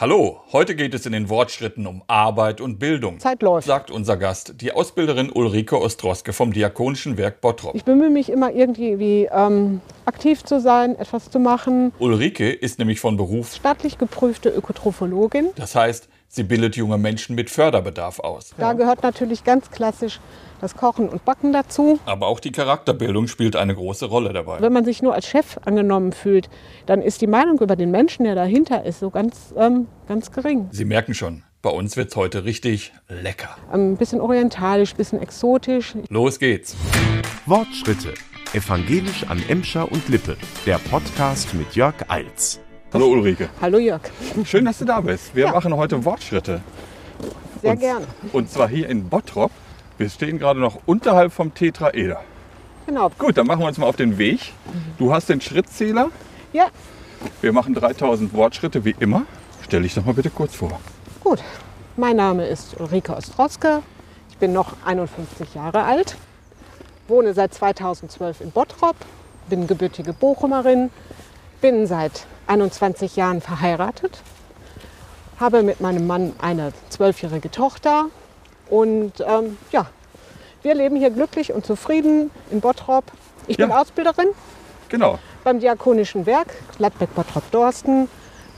Hallo, heute geht es in den Wortschritten um Arbeit und Bildung. Zeit läuft. Sagt unser Gast, die Ausbilderin Ulrike Ostroske vom Diakonischen Werk Bottrop. Ich bemühe mich immer irgendwie ähm, aktiv zu sein, etwas zu machen. Ulrike ist nämlich von Beruf Staatlich geprüfte Ökotrophologin. Das heißt, sie bildet junge Menschen mit Förderbedarf aus. Da gehört natürlich ganz klassisch das Kochen und Backen dazu. Aber auch die Charakterbildung spielt eine große Rolle dabei. Wenn man sich nur als Chef angenommen fühlt, dann ist die Meinung über den Menschen, der dahinter ist, so ganz, ähm, ganz gering. Sie merken schon, bei uns wird's heute richtig lecker. Ein bisschen orientalisch, ein bisschen exotisch. Los geht's. Wortschritte. Evangelisch an Emscher und Lippe. Der Podcast mit Jörg Eils. Hallo Ulrike. Hallo Jörg. Schön, dass du da bist. Wir Ja. machen heute Wortschritte. Sehr und, gerne. Und zwar hier in Bottrop. Wir stehen gerade noch unterhalb vom Tetraeder. Genau. Gut, dann machen wir uns mal auf den Weg. Du hast den Schrittzähler. Ja, Wir machen 3000 Wortschritte wie immer. Stell dich doch mal bitte kurz vor. gut. Mein Name ist Ulrike Ostroske. Ich bin noch 51 Jahre alt, wohne seit 2012 in Bottrop, bin gebürtige Bochumerin, bin seit 21 Jahren verheiratet, habe mit meinem Mann eine zwölfjährige Tochter und ähm, ja, wir leben hier glücklich und zufrieden in Bottrop. Ich bin Ja. Ausbilderin Genau. beim Diakonischen Werk Gladbeck Bottrop Dorsten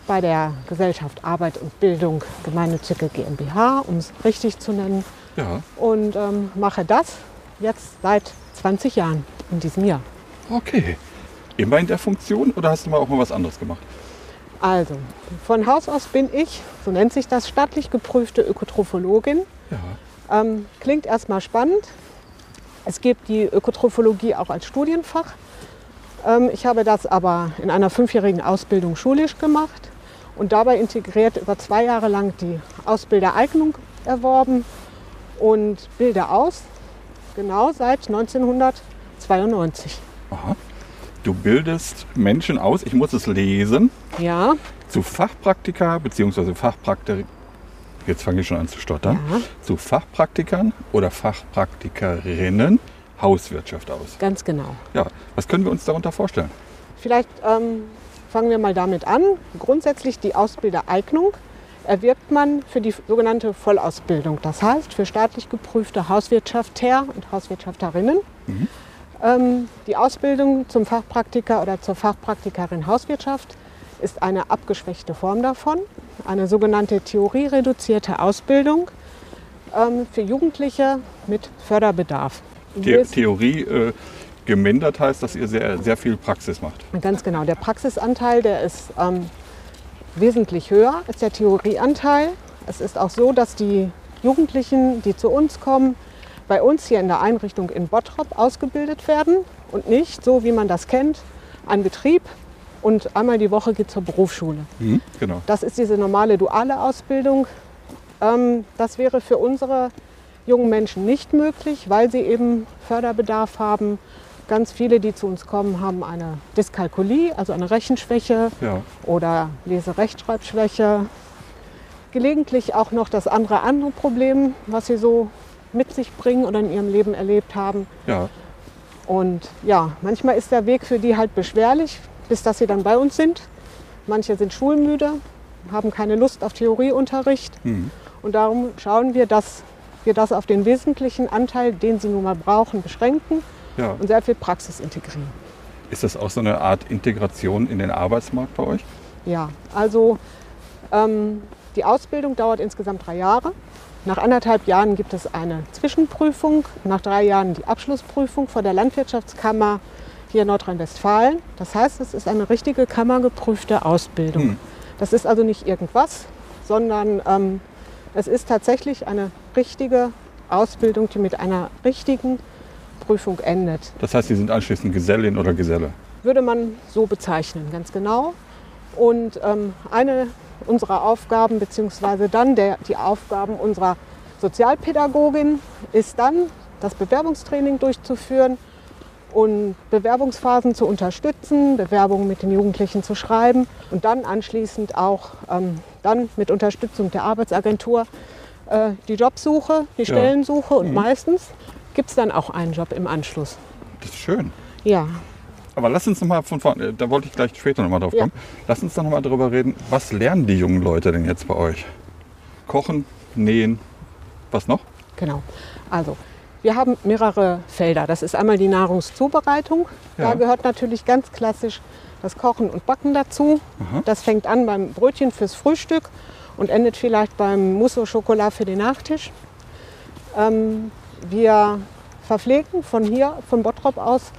bei der Gesellschaft Arbeit und Bildung Gemeinnützige GmbH, um es richtig zu nennen, Ja, und ähm, mache das jetzt seit 20 Jahren in diesem Jahr. okay. Immer in der Funktion oder hast du mal auch mal was anderes gemacht? Also, von Haus aus bin ich, so nennt sich das, staatlich geprüfte Ökotrophologin. Ja. Ähm, klingt erstmal spannend. Es gibt die Ökotrophologie auch als Studienfach. Ähm, ich habe das aber in einer fünfjährigen Ausbildung schulisch gemacht und dabei integriert über zwei Jahre lang die Ausbildereignung erworben und bilde aus, genau seit 1992. Aha. Du bildest Menschen aus, ich muss es lesen, Ja, zu Fachpraktika bzw. Fachpraktik. Jetzt fange ich schon an zu stottern. Ja. Zu Fachpraktikern oder Fachpraktikerinnen Hauswirtschaft aus. ganz genau. Ja, was können wir uns darunter vorstellen? Vielleicht ähm, fangen wir mal damit an. Grundsätzlich die Ausbildereignung erwirbt man für die sogenannte Vollausbildung. Das heißt für staatlich geprüfte Hauswirtschafter und Hauswirtschafterinnen. Ähm, die Ausbildung zum Fachpraktiker oder zur Fachpraktikerin Hauswirtschaft ist eine abgeschwächte Form davon, eine sogenannte theoriereduzierte Ausbildung ähm, für Jugendliche mit Förderbedarf. Ist- Theorie äh, gemindert heißt, dass ihr sehr, sehr viel Praxis macht. Ganz genau. Der Praxisanteil, der ist ähm, wesentlich höher als der Theorieanteil. Es ist auch so, dass die Jugendlichen, die zu uns kommen, bei uns hier in der Einrichtung in Bottrop ausgebildet werden und nicht so, wie man das kennt, ein Betrieb und einmal die Woche geht zur Berufsschule. Mhm, genau. Das ist diese normale duale Ausbildung. Ähm, das wäre für unsere jungen Menschen nicht möglich, weil sie eben Förderbedarf haben. Ganz viele, die zu uns kommen, haben eine Dyskalkulie, also eine Rechenschwäche Ja. oder Lese-Rechtschreibschwäche. Gelegentlich auch noch das andere andere Problem, was sie so mit sich bringen oder in ihrem Leben erlebt haben. Ja. Und ja, manchmal ist der Weg für die halt beschwerlich, bis dass sie dann bei uns sind. Manche sind schulmüde, haben keine Lust auf Theorieunterricht. Und darum schauen wir, dass wir das auf den wesentlichen Anteil, den sie nun mal brauchen, beschränken ja. und sehr viel Praxis integrieren. Ist das auch so eine Art Integration in den Arbeitsmarkt bei euch? Ja, also ähm, die Ausbildung dauert insgesamt drei Jahre. Nach anderthalb Jahren gibt es eine Zwischenprüfung, nach drei Jahren die Abschlussprüfung vor der Landwirtschaftskammer hier in Nordrhein-Westfalen. Das heißt, es ist eine richtige kammergeprüfte Ausbildung. Hm. Das ist also nicht irgendwas, sondern ähm, es ist tatsächlich eine richtige Ausbildung, die mit einer richtigen Prüfung endet. Das heißt, Sie sind anschließend Gesellin oder Geselle. Würde man so bezeichnen, ganz genau. Und ähm, eine unserer Aufgaben, beziehungsweise dann der, die Aufgaben unserer Sozialpädagogin, ist dann, das Bewerbungstraining durchzuführen und Bewerbungsphasen zu unterstützen, Bewerbungen mit den Jugendlichen zu schreiben und dann anschließend auch ähm, dann mit Unterstützung der Arbeitsagentur äh, die Jobsuche, die Ja. Stellensuche und Mhm. meistens gibt es dann auch einen Job im Anschluss. Das ist schön. Ja, Aber lass uns noch mal von vorne, da wollte ich gleich später noch mal drauf Ja. kommen. Lass uns doch noch mal darüber reden, was lernen die jungen Leute denn jetzt bei euch? Kochen, nähen, was noch? Genau. Also, wir haben mehrere Felder. Das ist einmal die Nahrungszubereitung. Da Ja. gehört natürlich ganz klassisch das Kochen und Backen dazu. Das fängt an beim Brötchen fürs Frühstück und endet vielleicht beim Mousse au Chocolat für den Nachtisch. Ähm, wir verpflegen von hier, von Bottrop aus,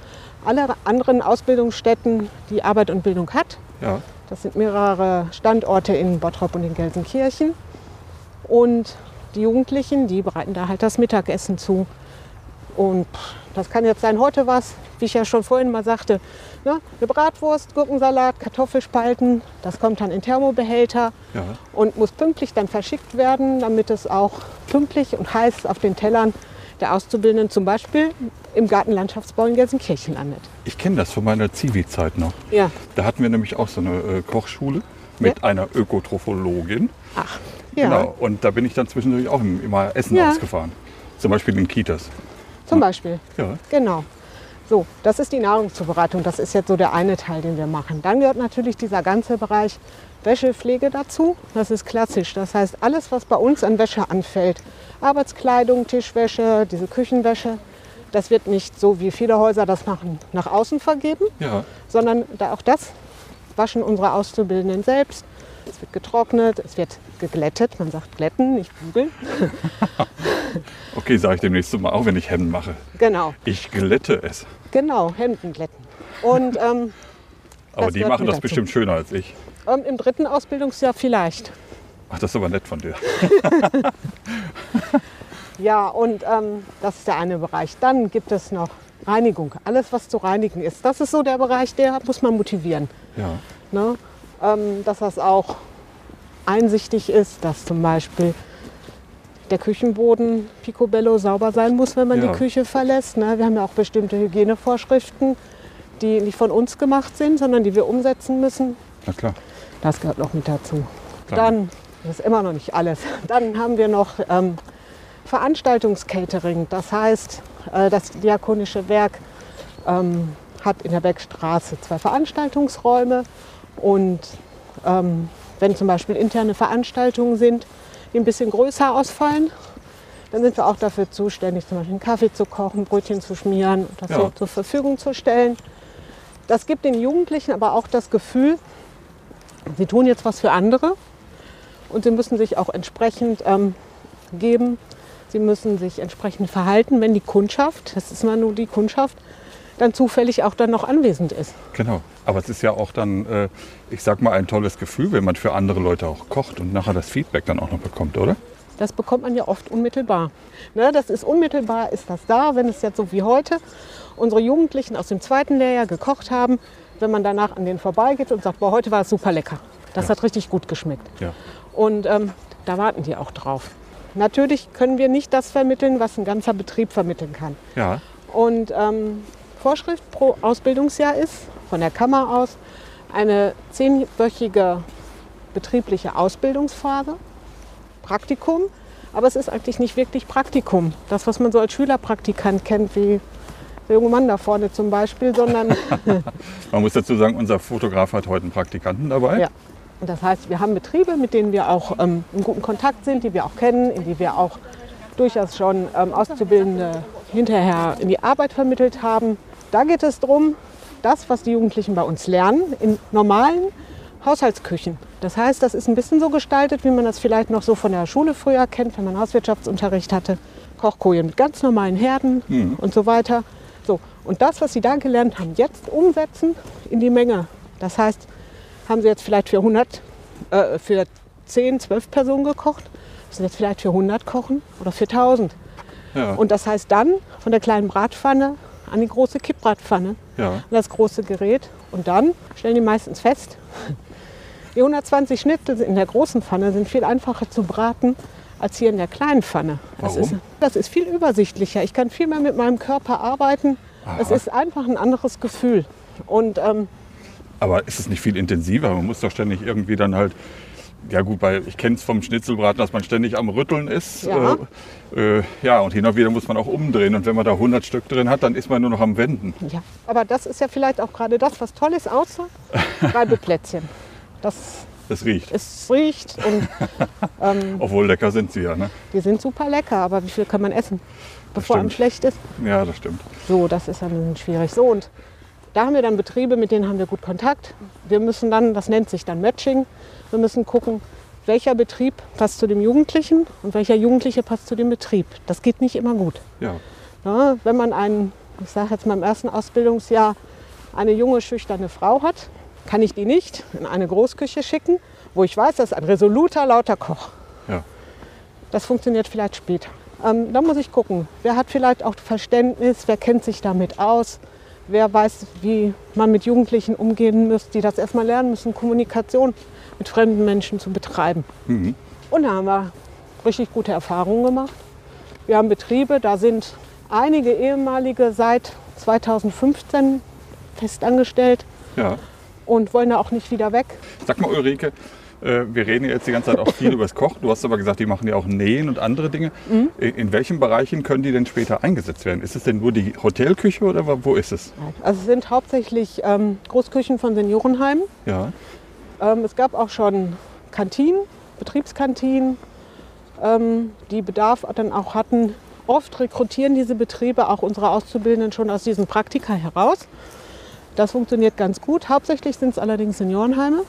alle anderen Ausbildungsstätten, die Arbeit und Bildung hat. Ja, Das sind mehrere Standorte in Bottrop und in Gelsenkirchen. Und die Jugendlichen, die bereiten da halt das Mittagessen zu. Und das kann jetzt sein, heute was, wie ich ja schon vorhin mal sagte, ne, eine Bratwurst, Gurkensalat, Kartoffelspalten. Das kommt dann in Thermobehälter ja. und muss pünktlich dann verschickt werden, damit es auch pünktlich und heiß auf den Tellern der Auszubildenden zum Beispiel im Gartenlandschaftsbau in Gelsenkirchen landet. Ich kenne das von meiner Zivi-Zeit noch. Ja, Da hatten wir nämlich auch so eine äh, Kochschule mit einer Ökotrophologin. ach, ja, Genau. Und da bin ich dann zwischendurch auch im- immer Essen Ja. ausgefahren. Zum Beispiel in Kitas. zum Beispiel. Ja, Genau. So, das ist die Nahrungszubereitung. Das ist jetzt so der eine Teil, den wir machen. Dann gehört natürlich dieser ganze Bereich Wäschepflege dazu. Das ist klassisch. Das heißt, alles, was bei uns an Wäsche anfällt, Arbeitskleidung, Tischwäsche, diese Küchenwäsche, das wird nicht so, wie viele Häuser das machen, nach außen vergeben, ja. sondern da auch das waschen unsere Auszubildenden selbst. Es wird getrocknet, es wird geglättet. Man sagt glätten, nicht bügeln. Okay, sage ich demnächst mal auch, wenn ich Hemden mache. Genau, Ich glätte es. genau, Hemden glätten. Und ähm, Aber die machen das dazu. bestimmt schöner als ich. Ähm, Im dritten Ausbildungsjahr vielleicht. Ach, das ist aber nett von dir. Ja, und ähm, das ist der eine Bereich. Dann gibt es noch Reinigung. Alles, was zu reinigen ist. Das ist so der Bereich, der muss man motivieren. Ja. Ne? Ähm, dass das auch einsichtig ist, dass zum Beispiel der Küchenboden picobello sauber sein muss, wenn man Ja. die Küche verlässt. Ne? Wir haben ja auch bestimmte Hygienevorschriften, die nicht von uns gemacht sind, sondern die wir umsetzen müssen. Na klar. Das gehört noch mit dazu. Dann, das ist immer noch nicht alles. Dann haben wir noch ähm, Veranstaltungscatering. Das heißt, äh, das Diakonische Werk ähm, hat in der Beckstraße zwei Veranstaltungsräume. Und ähm, wenn zum Beispiel interne Veranstaltungen sind, die ein bisschen größer ausfallen, dann sind wir auch dafür zuständig, zum Beispiel einen Kaffee zu kochen, Brötchen zu schmieren und das Ja. so zur Verfügung zu stellen. Das gibt den Jugendlichen aber auch das Gefühl, sie tun jetzt was für andere und sie müssen sich auch entsprechend ähm, geben. Sie müssen sich entsprechend verhalten, wenn die Kundschaft, das ist immer nur die Kundschaft, dann zufällig auch dann noch anwesend ist. Genau. Aber es ist ja auch dann, äh, ich sag mal, ein tolles Gefühl, wenn man für andere Leute auch kocht und nachher das Feedback dann auch noch bekommt, oder? Das bekommt man ja oft unmittelbar. Ne, das ist unmittelbar, ist das da, wenn es jetzt so wie heute unsere Jugendlichen aus dem zweiten Lehrjahr gekocht haben, wenn man danach an denen vorbeigeht und sagt, boah, heute war es super lecker. Das Ja. hat richtig gut geschmeckt. Ja. Und ähm, da warten die auch drauf. Natürlich können wir nicht das vermitteln, was ein ganzer Betrieb vermitteln kann. Ja. Und ähm, Vorschrift pro Ausbildungsjahr ist von der Kammer aus eine zehnwöchige betriebliche Ausbildungsphase, Praktikum. Aber es ist eigentlich nicht wirklich Praktikum. Das, was man so als Schülerpraktikant kennt, wie der junge Mann da vorne zum Beispiel, sondern Man muss dazu sagen, unser Fotograf hat heute einen Praktikanten dabei. Ja. Und Das heißt, wir haben Betriebe, mit denen wir auch ähm, in guten Kontakt sind, die wir auch kennen, in die wir auch durchaus schon ähm, Auszubildende hinterher in die Arbeit vermittelt haben. Da geht es darum, das, was die Jugendlichen bei uns lernen, in normalen Haushaltsküchen. Das heißt, das ist ein bisschen so gestaltet, wie man das vielleicht noch so von der Schule früher kennt, wenn man Hauswirtschaftsunterricht hatte. Kochkojen mit ganz normalen Herden und so weiter. Und das, was sie da gelernt haben, jetzt umsetzen in die Menge. Das heißt, haben sie jetzt vielleicht für 100, äh, für 10, 12 Personen gekocht, müssen jetzt vielleicht für 100 kochen oder für 1000. Ja. Und das heißt dann von der kleinen Bratpfanne an die große Kippbratpfanne, ja. an das große Gerät. Und dann stellen die meistens fest, die 120 Schnitzel in der großen Pfanne sind viel einfacher zu braten als hier in der kleinen Pfanne. Das, Warum? ist, das ist viel übersichtlicher. Ich kann viel mehr mit meinem Körper arbeiten. Es Aha. ist einfach ein anderes Gefühl. Und ähm, Aber ist es nicht viel intensiver? Man muss doch ständig irgendwie dann halt Ja gut, weil ich kenne es vom Schnitzelbraten, dass man ständig am Rütteln ist. Ja. Äh, äh, ja, und hin und wieder muss man auch umdrehen. Und wenn man da 100 Stück drin hat, dann ist man nur noch am Wenden. Ja, aber das ist ja vielleicht auch gerade das, was toll ist, außer Reibeplätzchen. Das Das riecht. es riecht und ähm, Obwohl lecker sind sie ja. Ne? die sind super lecker, aber wie viel kann man essen, bevor einem schlecht ist? Ja, das stimmt. So, das ist dann schwierig. So, und da haben wir dann Betriebe, mit denen haben wir gut Kontakt. Wir müssen dann, das nennt sich dann Matching, wir müssen gucken, welcher Betrieb passt zu dem Jugendlichen und welcher Jugendliche passt zu dem Betrieb. Das geht nicht immer gut. Ja, Ja, wenn man einen, ich sage jetzt mal im ersten Ausbildungsjahr, eine junge, schüchterne Frau hat, kann ich die nicht in eine Großküche schicken, wo ich weiß, das ist ein resoluter, lauter Koch. ja. Das funktioniert vielleicht später. Ähm, da muss ich gucken, wer hat vielleicht auch Verständnis, wer kennt sich damit aus, wer weiß, wie man mit Jugendlichen umgehen muss, die das erstmal lernen müssen, Kommunikation mit fremden Menschen zu betreiben. Mhm. Und da haben wir richtig gute Erfahrungen gemacht. Wir haben Betriebe, da sind einige ehemalige seit 2015 festangestellt ja. und wollen da auch nicht wieder weg. Sag mal, Ulrike, wir reden ja jetzt die ganze Zeit auch viel über das Kochen. Du hast aber gesagt, die machen ja auch Nähen und andere Dinge. Mhm. In, welchen Bereichen können die denn später eingesetzt werden? Ist es denn nur die Hotelküche oder wo- ist es? Also es sind hauptsächlich ähm, Großküchen von Seniorenheimen. Ja, Ähm, es gab auch schon Kantinen, Betriebskantinen, ähm, die Bedarf dann auch hatten. Oft rekrutieren diese Betriebe auch unsere Auszubildenden schon aus diesen Praktika heraus. Das funktioniert ganz gut. Hauptsächlich sind es allerdings Seniorenheime.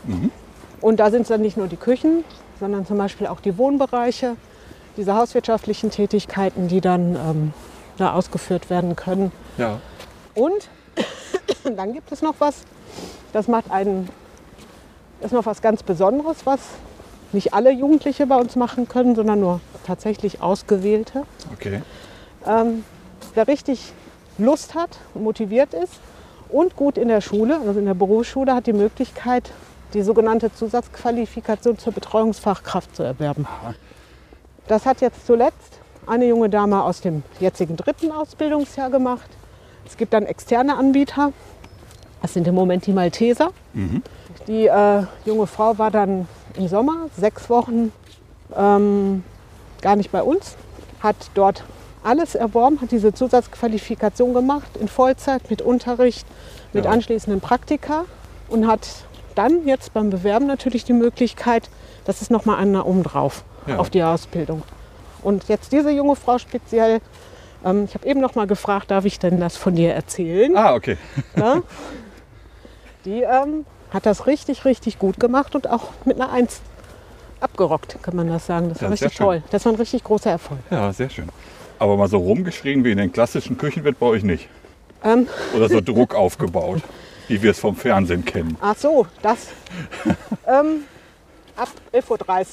Und da sind es dann nicht nur die Küchen, sondern zum Beispiel auch die Wohnbereiche, diese hauswirtschaftlichen Tätigkeiten, die dann ähm, da ausgeführt werden können. ja. Und dann gibt es noch was, das macht einen, ist noch was ganz Besonderes, was nicht alle Jugendliche bei uns machen können, sondern nur tatsächlich ausgewählte. Okay. Ähm, wer richtig Lust hat und motiviert ist und gut in der Schule, also in der Berufsschule, hat die Möglichkeit, die sogenannte Zusatzqualifikation zur Betreuungsfachkraft zu erwerben. Das hat jetzt zuletzt eine junge Dame aus dem jetzigen dritten Ausbildungsjahr gemacht. Es gibt dann externe Anbieter. Das sind im Moment die Malteser. Die äh, junge Frau war dann im Sommer sechs Wochen ähm, gar nicht bei uns, hat dort alles erworben, hat diese Zusatzqualifikation gemacht in Vollzeit mit Unterricht, mit Ja. anschließenden Praktika und hat dann jetzt beim Bewerben natürlich die Möglichkeit, das ist nochmal einer obendrauf Ja. auf die Ausbildung. Und jetzt diese junge Frau speziell, ähm, ich habe eben noch mal gefragt, darf ich denn das von dir erzählen? Ah, okay. Ne? Die ähm, hat das richtig, richtig gut gemacht und auch mit einer Eins abgerockt, kann man das sagen. Das war Ja, sehr richtig toll. Das war ein richtig großer Erfolg. Ja, sehr schön. Aber mal so rumgeschrien wie in den klassischen Küchen wird bei euch nicht. Ähm, Oder so Druck aufgebaut, wie wir es vom Fernsehen kennen. ach so, das ähm, ab 11.30 Uhr.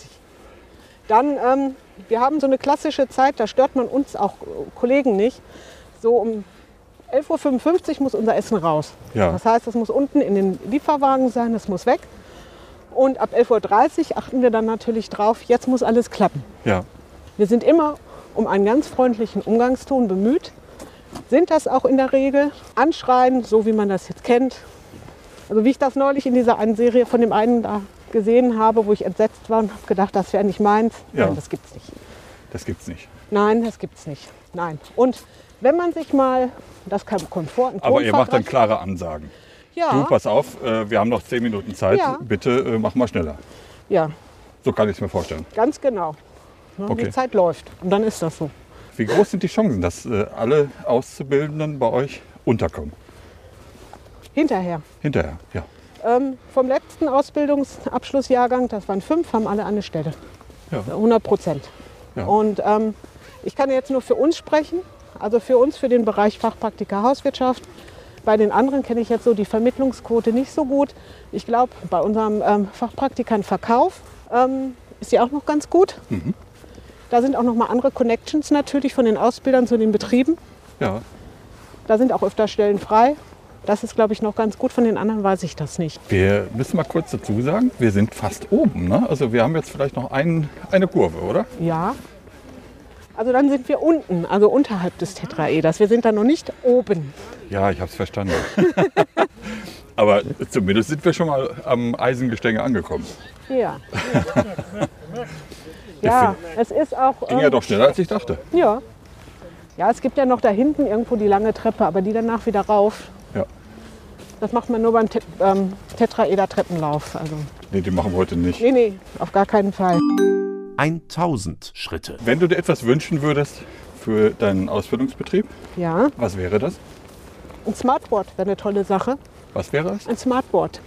Dann, ähm, wir haben so eine klassische Zeit, da stört man uns auch Kollegen nicht. So um 11.55 Uhr muss unser Essen raus. Ja. Das heißt, es muss unten in den Lieferwagen sein, es muss weg. Und ab 11.30 Uhr achten wir dann natürlich drauf, jetzt muss alles klappen. Ja, Wir sind immer um einen ganz freundlichen Umgangston bemüht, sind das auch in der Regel. Anschreien, so wie man das jetzt kennt. Also wie ich das neulich in dieser einen Serie von dem einen da gesehen habe, wo ich entsetzt war und habe gedacht, das wäre nicht meins. Ja. Nein, das gibt's nicht. das gibt's nicht. Nein, das gibt's nicht. Nein. Und wenn man sich mal, das kann Komfort, Aber ihr macht dann klare Ansagen. Du, Ja, pass auf, äh, wir haben noch zehn Minuten Zeit. Ja. Bitte äh, mach mal schneller. ja, So kann ich es mir vorstellen. ganz genau. Okay. Die Zeit läuft und dann ist das so. Wie groß sind die Chancen, dass äh, alle Auszubildenden bei euch unterkommen? Hinterher. Hinterher, ja. Ähm, vom letzten Ausbildungsabschlussjahrgang, das waren fünf, haben alle eine Stelle. Ja. 100 Prozent. Ja. Und ähm, ich kann jetzt nur für uns sprechen, also für uns, für den Bereich Fachpraktika Hauswirtschaft. Bei den anderen kenne ich jetzt so die Vermittlungsquote nicht so gut. Ich glaube, bei unserem ähm, Fachpraktikant Verkauf ähm, ist sie auch noch ganz gut. Mhm. Da sind auch noch mal andere Connections natürlich von den Ausbildern zu den Betrieben. ja. Da sind auch öfter Stellen frei. Das ist, glaube ich, noch ganz gut. Von den anderen weiß ich das nicht. Wir müssen mal kurz dazu sagen, wir sind fast oben. Ne? Also wir haben jetzt vielleicht noch ein, eine Kurve, oder? Ja. Also dann sind wir unten, also unterhalb des Tetraeders. Wir sind da noch nicht oben. Ja, ich habe es verstanden. Aber zumindest sind wir schon mal am Eisengestänge angekommen. Ja. ja, es ist auch. Ging ja ähm, doch schneller, als ich dachte. Ja. Ja, es gibt ja noch da hinten irgendwo die lange Treppe, aber die danach wieder rauf. Ja. Das macht man nur beim Te ähm, Tetraeder-Treppenlauf. Also, Nee, die machen wir heute nicht. nee, nee, auf gar keinen Fall. 1000 Schritte. Wenn du dir etwas wünschen würdest für deinen Ausbildungsbetrieb, Ja, was wäre das? ein Smartboard wäre eine tolle Sache. Was wäre es? Ein Smartboard.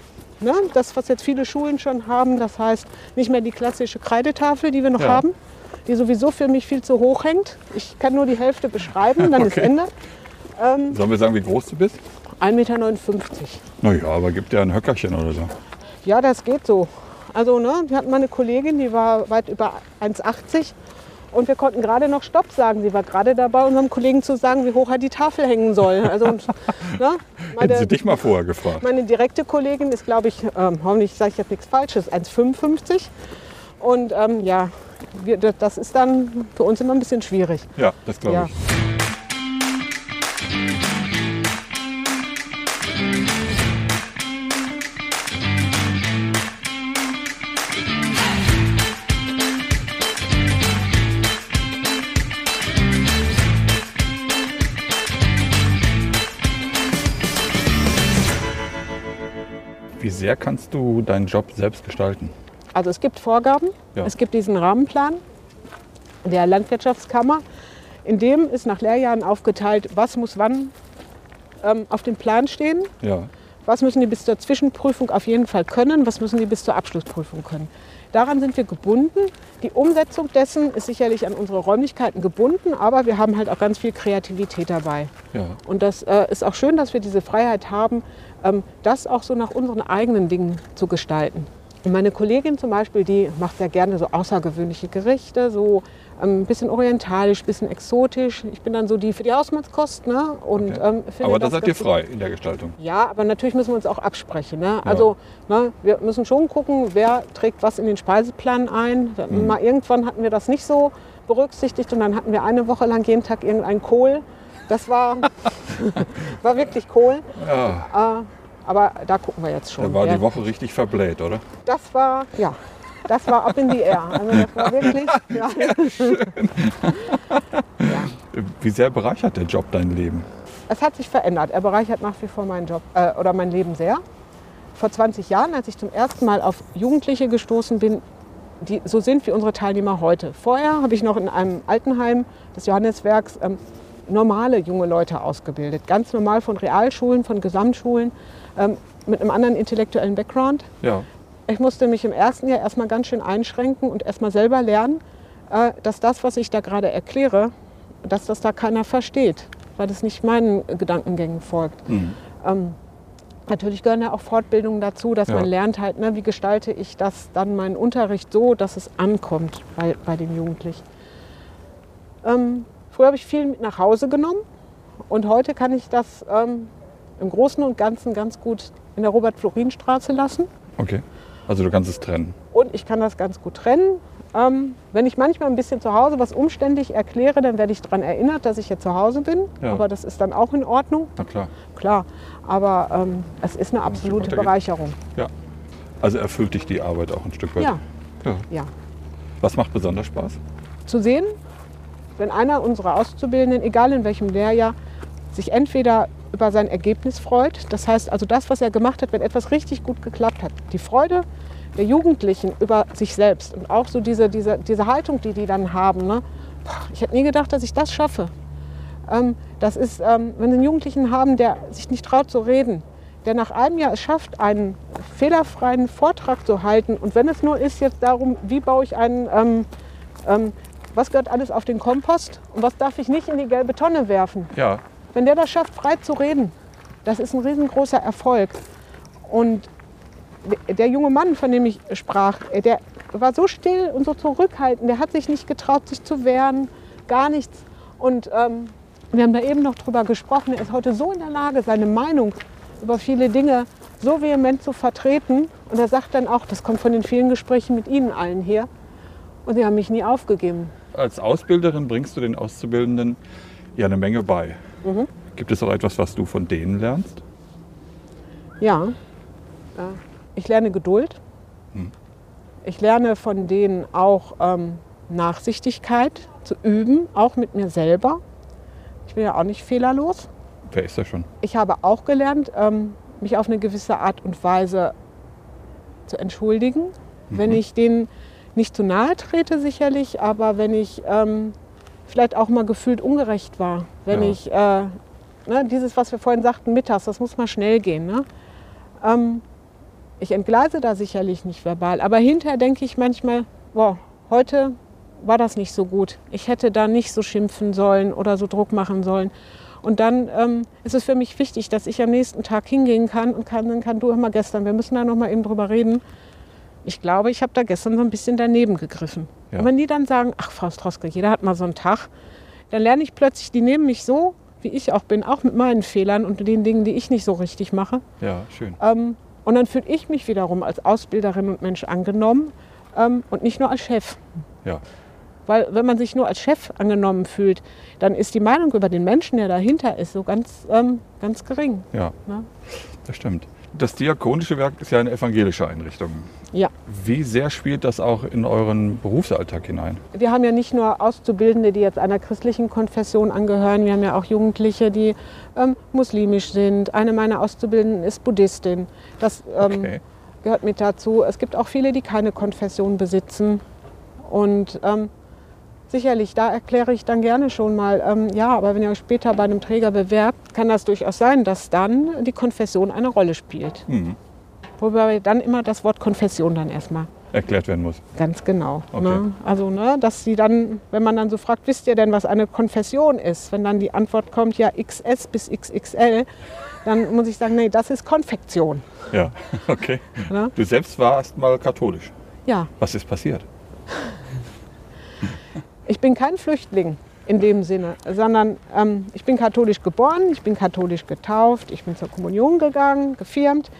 Ne? Das, was jetzt viele Schulen schon haben, das heißt nicht mehr die klassische Kreidetafel, die wir noch Ja. haben, die sowieso für mich viel zu hoch hängt. Ich kann nur die Hälfte beschreiben, dann ist Okay. Ende. Sollen wir sagen, wie groß du bist? 1,59 Meter. Naja, aber gibt ja ein Höckerchen oder so. Ja, das geht so. Also, ne, wir hatten mal eine Kollegin, die war weit über 1,80 und wir konnten gerade noch Stopp sagen. Sie war gerade dabei, unserem Kollegen zu sagen, wie hoch er die Tafel hängen soll. Also, und, ne, Hätten sie meine, dich mal vorher gefragt. meine direkte Kollegin ist, glaube ich, ähm, hoffentlich sage ich jetzt nichts Falsches, 1,55. Und ähm, ja, wir, das- das ist dann für uns immer ein bisschen schwierig. Ja, das glaube Ja. ich. Sehr kannst du deinen Job selbst gestalten? Also es gibt Vorgaben, Ja. es gibt diesen Rahmenplan der Landwirtschaftskammer. In dem ist nach Lehrjahren aufgeteilt, was muss wann ähm, auf dem Plan stehen, Ja, was müssen die bis zur Zwischenprüfung auf jeden Fall können, was müssen die bis zur Abschlussprüfung können. Daran sind wir gebunden. Die Umsetzung dessen ist sicherlich an unsere Räumlichkeiten gebunden, aber wir haben halt auch ganz viel Kreativität dabei. ja. Und das äh, ist auch schön, dass wir diese Freiheit haben, ähm, das auch so nach unseren eigenen Dingen zu gestalten. Und meine Kollegin zum Beispiel, die macht sehr gerne so außergewöhnliche Gerichte, so ein bisschen orientalisch, ein bisschen exotisch. Ich bin dann so die für die Hausmannskost. Ne? Und, Okay. ähm, Aber da das seid ihr ganz gut. frei in der Gestaltung. Ja, aber natürlich müssen wir uns auch absprechen. Ne? Also ne, wir müssen schon gucken, wer trägt was in den Speiseplan ein. Mhm. Mal irgendwann hatten wir das nicht so berücksichtigt und dann hatten wir eine Woche lang jeden Tag irgendein Kohl. Das war, war wirklich Kohl. Ja, Äh, aber da gucken wir jetzt schon. da war die Woche richtig verbläht, oder? Das war, ja, das war up in the air. Also das war wirklich, ja. Wie sehr bereichert der Job dein Leben? Es hat sich verändert. Er bereichert nach wie vor meinen Job äh, oder mein Leben sehr. Vor 20 Jahren, als ich zum ersten Mal auf Jugendliche gestoßen bin, die so sind wie unsere Teilnehmer heute. Vorher habe ich noch in einem Altenheim des Johanneswerks ähm, normale junge Leute ausgebildet. Ganz normal von Realschulen, von Gesamtschulen, ähm, mit einem anderen intellektuellen Background. Ja, Ich musste mich im ersten Jahr erstmal ganz schön einschränken und erstmal selber lernen, äh, dass das, was ich da gerade erkläre, dass das da keiner versteht, weil das nicht meinen Gedankengängen folgt. Mhm. Ähm, natürlich gehören ja auch Fortbildungen dazu, dass Ja. man lernt halt, ne, wie gestalte ich das dann meinen Unterricht so, dass es ankommt bei, bei den Jugendlichen. Ähm, früher habe ich viel mit nach Hause genommen und heute kann ich das ähm, im Großen und Ganzen ganz gut in der Robert-Florin-Straße lassen. okay. Also du kannst es trennen. Und ich kann das ganz gut trennen. Ähm, wenn ich manchmal ein bisschen zu Hause was umständlich erkläre, dann werde ich daran erinnert, dass ich hier zu Hause bin. Ja. Aber das ist dann auch in Ordnung, Na klar. klar. Aber ähm, es ist eine absolute. Bereicherung. Ja. Also erfüllt dich die Arbeit auch ein Stück weit. Ja, ja. ja. Was macht besonders Spaß? Zu sehen, wenn einer unserer Auszubildenden, egal in welchem Lehrjahr, sich entweder über sein Ergebnis freut, das heißt also das, was er gemacht hat, wenn etwas richtig gut geklappt hat, die Freude der Jugendlichen über sich selbst und auch so diese, diese, diese Haltung, die die dann haben. Ne? Ich hätte nie gedacht, dass ich das schaffe. Ähm, das ist, ähm, wenn Sie einen Jugendlichen haben, der sich nicht traut zu reden, der nach einem Jahr es schafft, einen fehlerfreien Vortrag zu halten und wenn es nur ist jetzt darum, wie baue ich einen, ähm, ähm, was gehört alles auf den Kompost und was darf ich nicht in die gelbe Tonne werfen. Ja, Wenn der das schafft, frei zu reden, das ist ein riesengroßer Erfolg. Und der junge Mann, von dem ich sprach, äh, der war so still und so zurückhaltend, der hat sich nicht getraut, sich zu wehren, gar nichts. Und ähm, wir haben da eben noch drüber gesprochen, er ist heute so in der Lage, seine Meinung über viele Dinge so vehement zu vertreten. Und er sagt dann auch, das kommt von den vielen Gesprächen mit Ihnen allen her. Und Sie haben mich nie aufgegeben. als Ausbilderin bringst du den Auszubildenden ja eine Menge bei. Mhm. Gibt es auch etwas, was du von denen lernst? Ja, Ja. Ich lerne Geduld. Hm. Ich lerne von denen auch ähm, Nachsichtigkeit zu üben, auch mit mir selber. Ich bin ja auch nicht fehlerlos. Wer ist das schon? Ich habe auch gelernt, ähm, mich auf eine gewisse Art und Weise zu entschuldigen, wenn Mhm. ich denen nicht zu nahe trete, sicherlich, aber wenn ich ähm, vielleicht auch mal gefühlt ungerecht war. Wenn Ja. ich, äh, ne, dieses, was wir vorhin sagten, mittags, das muss mal schnell gehen. Ne? Ähm, ich entgleise da sicherlich nicht verbal, aber hinterher denke ich manchmal, boah, heute war das nicht so gut. Ich hätte da nicht so schimpfen sollen oder so Druck machen sollen. Und dann ähm, ist es für mich wichtig, dass ich am nächsten Tag hingehen kann und kann, dann kann du immer gestern, wir müssen da noch mal eben drüber reden. Ich glaube, ich habe da gestern so ein bisschen daneben gegriffen. Ja. Und wenn die dann sagen, ach Frau Stroske, jeder hat mal so einen Tag, dann lerne ich plötzlich, die nehmen mich so, wie ich auch bin, auch mit meinen Fehlern und den Dingen, die ich nicht so richtig mache. Ja, schön. Ähm, und dann fühle ich mich wiederum als Ausbilderin und Mensch angenommen ähm, und nicht nur als Chef. Ja. Weil wenn man sich nur als Chef angenommen fühlt, dann ist die Meinung über den Menschen, der dahinter ist, so ganz, ähm, ganz gering. Ja, Ne? das stimmt. Das diakonische Werk ist ja eine evangelische Einrichtung. Ja. Wie sehr spielt das auch in euren Berufsalltag hinein? Wir haben ja nicht nur Auszubildende, die jetzt einer christlichen Konfession angehören, wir haben ja auch Jugendliche, die ähm, muslimisch sind. Eine meiner Auszubildenden ist Buddhistin. Das ähm, Okay. gehört mit dazu. Es gibt auch viele, die keine Konfession besitzen. Und ähm, sicherlich, da erkläre ich dann gerne schon mal, ähm, ja, aber wenn ihr euch später bei einem Träger bewerbt, kann das durchaus sein, dass dann die Konfession eine Rolle spielt. Mhm. Wobei dann immer das Wort Konfession dann erstmal Erklärt werden muss. Ganz genau. Okay. Ne? Also, ne, dass sie dann, wenn man dann so fragt, wisst ihr denn, was eine Konfession ist? Wenn dann die Antwort kommt, ja, XS bis XXL, dann muss ich sagen, nee, das ist Konfektion. Ja, okay. Ne? Du selbst warst mal katholisch. Ja, Was ist passiert? Ich bin kein Flüchtling in dem Sinne, sondern ähm, ich bin katholisch geboren, ich bin katholisch getauft, ich bin zur Kommunion gegangen, gefirmt.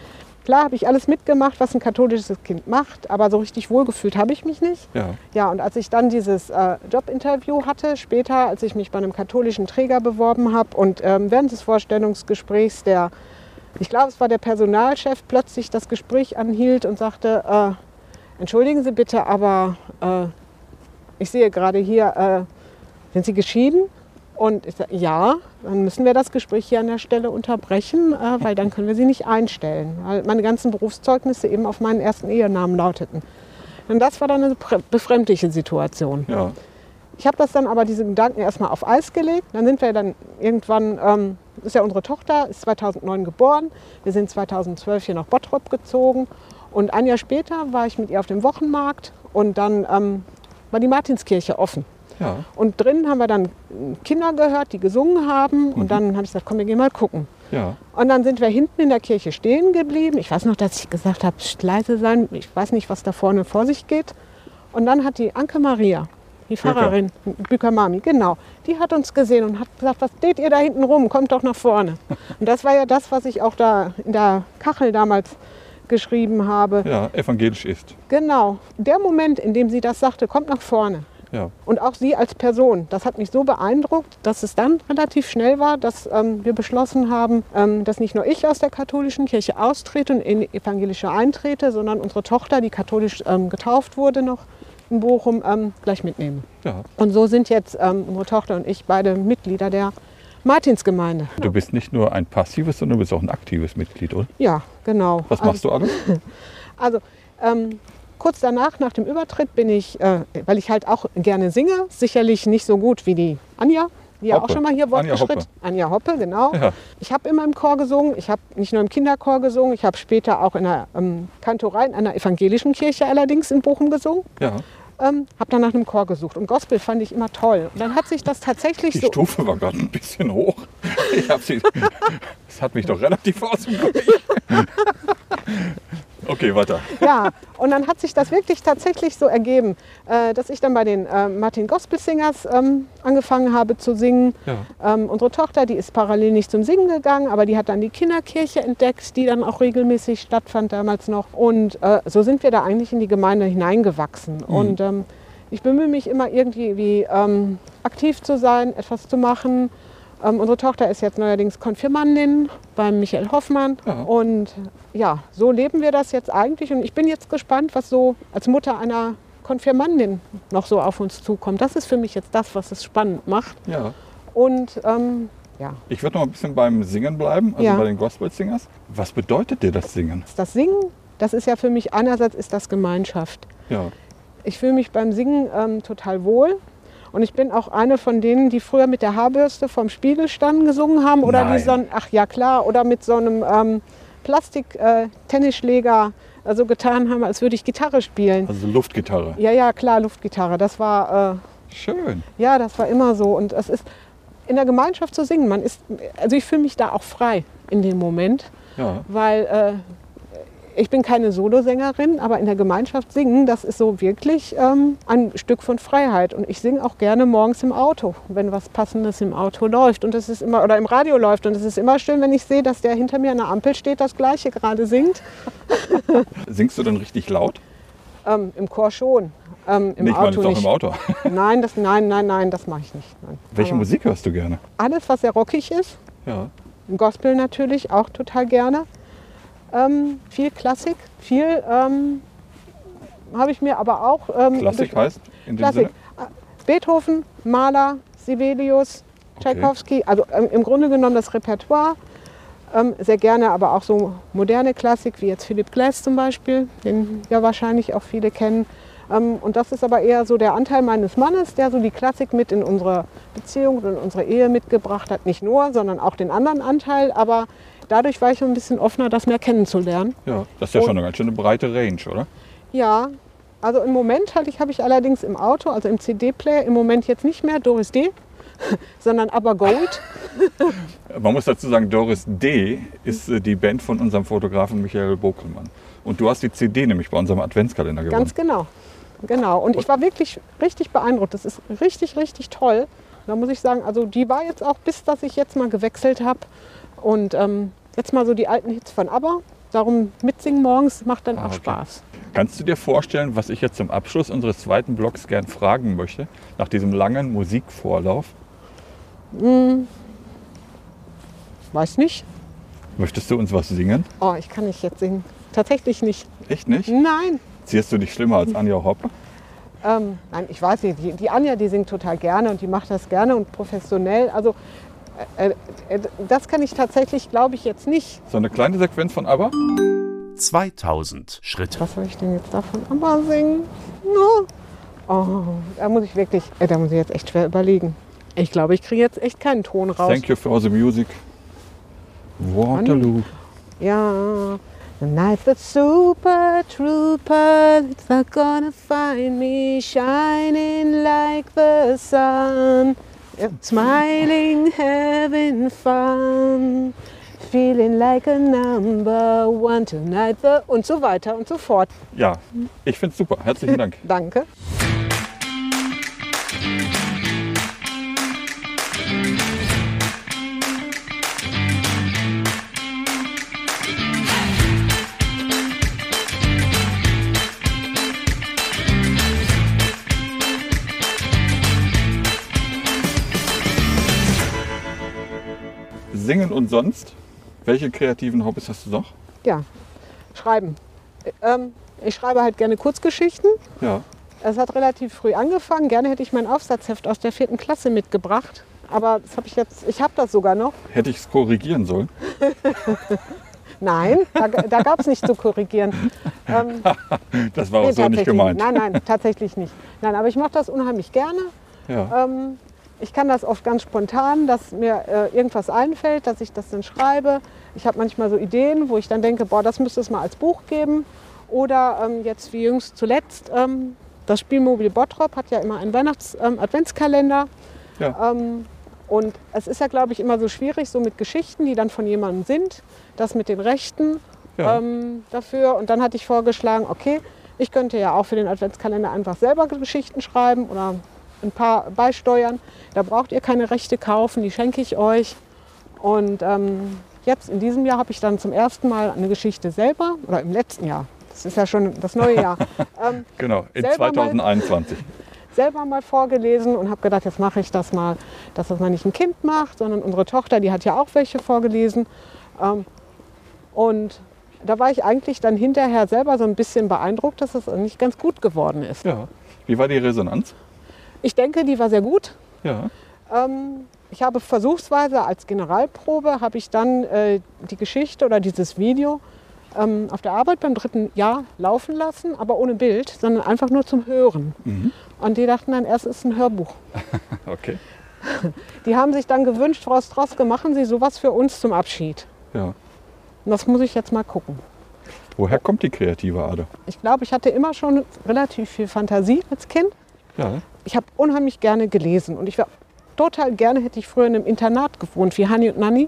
Klar habe ich alles mitgemacht, was ein katholisches Kind macht, aber so richtig wohlgefühlt habe ich mich nicht. Ja, Ja, und als ich dann dieses äh, Jobinterview hatte, später, als ich mich bei einem katholischen Träger beworben habe und ähm, während des Vorstellungsgesprächs der, ich glaube, es war der Personalchef, plötzlich das Gespräch anhielt und sagte, äh, entschuldigen Sie bitte, aber äh, ich sehe gerade hier, äh, sind Sie geschieden? Und ich sage, ja, dann müssen wir das Gespräch hier an der Stelle unterbrechen, äh, weil dann können wir Sie nicht einstellen, weil meine ganzen Berufszeugnisse eben auf meinen ersten Ehenamen lauteten. Und das war dann eine befremdliche Situation. ja, Ich habe das dann aber, diese Gedanken erstmal auf Eis gelegt. Dann sind wir dann irgendwann, ähm, ist ja unsere Tochter, ist 2009 geboren. Wir sind 2012 hier nach Bottrop gezogen. Und ein Jahr später war ich mit ihr auf dem Wochenmarkt und dann ähm, war die Martinskirche offen. ja. Und drinnen haben wir dann Kinder gehört, die gesungen haben. Und dann habe ich gesagt, komm, wir gehen mal gucken. Ja, Und dann sind wir hinten in der Kirche stehen geblieben. Ich weiß noch, dass ich gesagt habe, "Psst, leise sein. Ich weiß nicht, was da vorne vor sich geht. Und dann hat die Anke Maria, die. Pfarrerin, Büker Mami, genau, die hat uns gesehen und hat gesagt, was steht ihr da hinten rum? Kommt doch nach vorne. Und das war ja das, was ich auch da in der Kachel damals geschrieben habe. ja, evangelisch ist. Genau, der Moment, in dem sie das sagte, kommt nach vorne. Ja, Und auch sie als Person. Das hat mich so beeindruckt, dass es dann relativ schnell war, dass ähm, wir beschlossen haben, ähm, dass nicht nur ich aus der katholischen Kirche austrete und in die evangelische eintrete, sondern unsere Tochter, die katholisch ähm, getauft wurde noch in Bochum, ähm, gleich mitnehmen. ja. Und so sind jetzt ähm, unsere Tochter und ich beide Mitglieder der Martinsgemeinde. Du bist nicht nur ein passives, sondern du bist auch ein aktives Mitglied, oder? Ja, genau. Was machst du alles? Also ähm, kurz danach, nach dem Übertritt, bin ich, äh, weil ich halt auch gerne singe, sicherlich nicht so gut wie die Anja, die ja auch schon mal hier Wort Anja. Hoppe. Anja Hoppe, genau. Ja. Ich habe immer im Chor gesungen. Ich habe nicht nur im Kinderchor gesungen, ich habe später auch in der ähm, Kantorei in einer evangelischen Kirche allerdings in Bochum gesungen. Ja, Ähm, habe dann nach einem Chor gesucht und Gospel fand ich immer toll. Und dann hat sich das tatsächlich die so Stufe war gerade ein bisschen hoch. Ich hab sie, das hat mich doch relativ aus dem Gewicht. Okay, weiter. Ja, und dann hat sich das wirklich tatsächlich so ergeben, äh, dass ich dann bei den äh, Martin Gospel Singers ähm, angefangen habe zu singen. Ja. Ähm, unsere Tochter, die ist parallel nicht zum Singen gegangen, aber die hat dann die Kinderkirche entdeckt, die dann auch regelmäßig stattfand damals noch. Und äh, so sind wir da eigentlich in die Gemeinde hineingewachsen. Und ähm, ich bemühe mich immer irgendwie wie, aktiv zu sein, etwas zu machen. Ähm, unsere Tochter ist jetzt neuerdings Konfirmandin beim Michael Hoffmann. Ja. Und ja, so leben wir das jetzt eigentlich. Und ich bin jetzt gespannt, was so als Mutter einer Konfirmandin noch so auf uns zukommt. Das ist für mich jetzt das, was es spannend macht. Ja. Und ähm, ja, Ich würde noch ein bisschen beim Singen bleiben, also Ja. bei den Gospel Singers. Was bedeutet dir das Singen? das Singen, das ist ja für mich einerseits ist das Gemeinschaft. Ja. Ich fühle mich beim Singen ähm, total wohl. Und ich bin auch eine von denen, die früher mit der Haarbürste vorm Spiegel standen, gesungen haben. Oder Nein. die so ein, ach ja klar, oder mit so einem ähm, Plastik-Tennisschläger äh, so getan haben, als würde ich Gitarre spielen. Also Luftgitarre. Ja, ja, klar, Luftgitarre. Das war, Schön. äh, ja, das war immer so. Und es ist in der Gemeinschaft zu singen. Man ist, also ich fühle mich da auch frei in dem Moment, Ja. weil äh, ich bin keine Solosängerin, aber in der Gemeinschaft singen, das ist so wirklich ähm, ein Stück von Freiheit. Und ich singe auch gerne morgens im Auto, wenn was Passendes im Auto läuft und das ist immer oder im Radio läuft. Und es ist immer schön, wenn ich sehe, dass der hinter mir an der Ampel steht, das Gleiche gerade singt. Singst du dann richtig laut? Ähm, Im Chor schon. Ähm, Im Nee, ich Auto auch nicht. im Auto. Nein, das, nein, nein, nein, das mache ich nicht. Nein. Welche Aber Musik hörst du gerne? Alles, was sehr rockig ist. Ja. Gospel natürlich auch total gerne. Ähm, viel Klassik, viel ähm, habe ich mir aber auch. Ähm, Klassik durch- heißt in Klassik. Sinne? Äh, Beethoven, Mahler, Sibelius, Okay. Tchaikovsky, also ähm, im Grunde genommen das Repertoire. Ähm, sehr gerne aber auch so moderne Klassik, wie jetzt Philip Glass zum Beispiel, den ja wahrscheinlich auch viele kennen. Ähm, und das ist aber eher so der Anteil meines Mannes, der so die Klassik mit in unsere Beziehung und in unsere Ehe mitgebracht hat. Nicht nur, sondern auch den anderen Anteil. Aber dadurch war ich ein bisschen offener, das mehr kennenzulernen. Ja, das ist ja Und- schon eine ganz schöne breite Range, oder? Ja, also im Moment halt, ich habe ich allerdings im Auto, also im CD-Player, im Moment jetzt nicht mehr Doris D, sondern aber Gold. Man muss dazu sagen, Doris D. ist äh, die Band von unserem Fotografen Michael Bokelmann. Und du hast die CD nämlich bei unserem Adventskalender gewonnen. Ganz genau. Genau. Und ich war wirklich richtig beeindruckt. Das ist richtig, richtig toll. Da muss ich sagen, also die war jetzt auch, bis dass ich jetzt mal gewechselt habe. Und ähm, jetzt mal so die alten Hits von ABBA. Darum mitsingen morgens macht dann Ah, auch okay. Spaß. Kannst du dir vorstellen, was ich jetzt zum Abschluss unseres zweiten Blogs gern fragen möchte, nach diesem langen Musikvorlauf? Weiß nicht. Möchtest du uns was singen? Oh, ich kann nicht jetzt singen. Tatsächlich nicht. Echt nicht? Nein. Ziehst du dich schlimmer als Anja Hoppe? Ähm, nein, ich weiß nicht. Die, die Anja, die singt total gerne und die macht das gerne und professionell. Also das kann ich tatsächlich, glaube ich, jetzt nicht. So eine kleine Sequenz von ABBA? 2000 Schritte. Was soll ich denn jetzt davon aber singen? No. Oh, da muss ich wirklich, äh, da muss ich jetzt echt schwer überlegen. Ich glaube, ich kriege jetzt echt keinen Ton raus. Thank you for the music. Waterloo. Ja. The night the super trooper not gonna find me shining like the sun. Smiling, having fun. Feeling like a number one tonight. The und so weiter und so fort. Ja, ich finde es super. Herzlichen Dank. Danke. Und sonst? Welche kreativen Hobbys hast du noch? Ja, schreiben. Ähm, ich schreibe halt gerne Kurzgeschichten. Ja. Es hat relativ früh angefangen. Gerne hätte ich mein Aufsatzheft aus der vierten Klasse mitgebracht. Aber das habe ich jetzt, ich habe das sogar noch. Hätte ich es korrigieren sollen? Nein, da, da gab es nicht zu korrigieren. Ähm, Das war auch nee, so nicht gemeint. Nein, nein, tatsächlich nicht. Nein, aber ich mache das unheimlich gerne. Ja. Ähm, ich kann das oft ganz spontan, dass mir äh, irgendwas einfällt, dass ich das dann schreibe. Ich habe manchmal so Ideen, wo ich dann denke, boah, das müsste es mal als Buch geben. Oder ähm, jetzt wie jüngst zuletzt, ähm, das Spielmobil Bottrop hat ja immer einen Weihnachts-Adventskalender. Ja. Ähm, und es ist ja, glaube ich, immer so schwierig, so mit Geschichten, die dann von jemandem sind, das mit den Rechten Ja. ähm, dafür. Und dann hatte ich vorgeschlagen, okay, ich könnte ja auch für den Adventskalender einfach selber Geschichten schreiben oder ein paar beisteuern. Da braucht ihr keine Rechte kaufen, die schenke ich euch. Und ähm, jetzt in diesem Jahr habe ich dann zum ersten Mal eine Geschichte selber, oder im letzten Jahr, das ist ja schon das neue Jahr, ähm, Genau, in selber mal- 2021. selber mal vorgelesen und habe gedacht, jetzt mache ich das mal, dass das mal nicht ein Kind macht, sondern unsere Tochter, die hat ja auch welche vorgelesen. Ähm, und da war ich eigentlich dann hinterher selber so ein bisschen beeindruckt, dass es nicht ganz gut geworden ist. Ja. Wie war die Resonanz? Ich denke, die war sehr gut. Ja. Ähm, ich habe versuchsweise als Generalprobe habe ich dann äh, die Geschichte oder dieses Video ähm, auf der Arbeit beim dritten Jahr laufen lassen, aber ohne Bild, sondern einfach nur zum Hören. Mhm. Und die dachten dann, erst ist ein Hörbuch. Okay. Die haben sich dann gewünscht, Frau Stroske, machen Sie sowas für uns zum Abschied. Ja. Und das muss ich jetzt mal gucken. Woher kommt die kreative Ader? Ich glaube, ich hatte immer schon relativ viel Fantasie als Kind. Ja. Ich habe unheimlich gerne gelesen und ich war total gerne, hätte ich früher in einem Internat gewohnt, wie Hani und Nanni.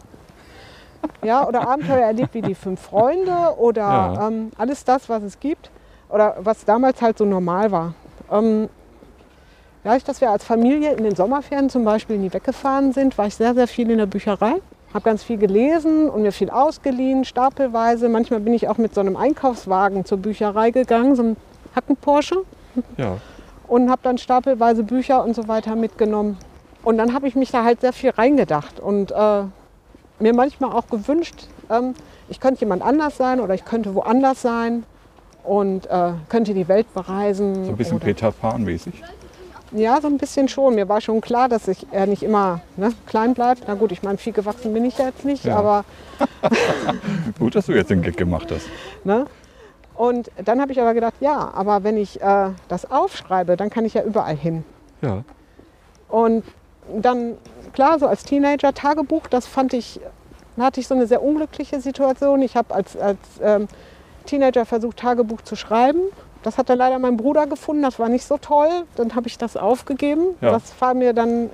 Ja, oder Abenteuer erlebt wie die fünf Freunde oder Ja. ähm, alles das, was es gibt oder was damals halt so normal war. Ähm, dadurch, dass wir als Familie in den Sommerferien zum Beispiel nie weggefahren sind, war ich sehr, sehr viel in der Bücherei. Habe ganz viel gelesen und mir viel ausgeliehen, stapelweise. Manchmal bin ich auch mit so einem Einkaufswagen zur Bücherei gegangen, so einem Hacken-Porsche Ja. Und habe dann stapelweise Bücher und so weiter mitgenommen. Und dann habe ich mich da halt sehr viel reingedacht und äh, mir manchmal auch gewünscht, ähm, ich könnte jemand anders sein oder ich könnte woanders sein und äh, könnte die Welt bereisen. So ein bisschen oder, Peter Pan-mäßig. Ja, so ein bisschen schon. Mir war schon klar, dass ich er nicht immer ne, klein bleibt. Na gut, ich meine, viel gewachsen bin ich jetzt nicht, Ja. aber Gut, dass du jetzt den Gag gemacht hast. Ne? Und dann habe ich aber gedacht, ja, aber wenn ich äh, das aufschreibe, dann kann ich ja überall hin. Ja. Und dann, klar, so als Teenager Tagebuch, das fand ich, da hatte ich so eine sehr unglückliche Situation. Ich habe als, als ähm, Teenager versucht, Tagebuch zu schreiben. Das hat dann leider mein Bruder gefunden, das war nicht so toll. Dann habe ich das aufgegeben. Ja. Das war mir dann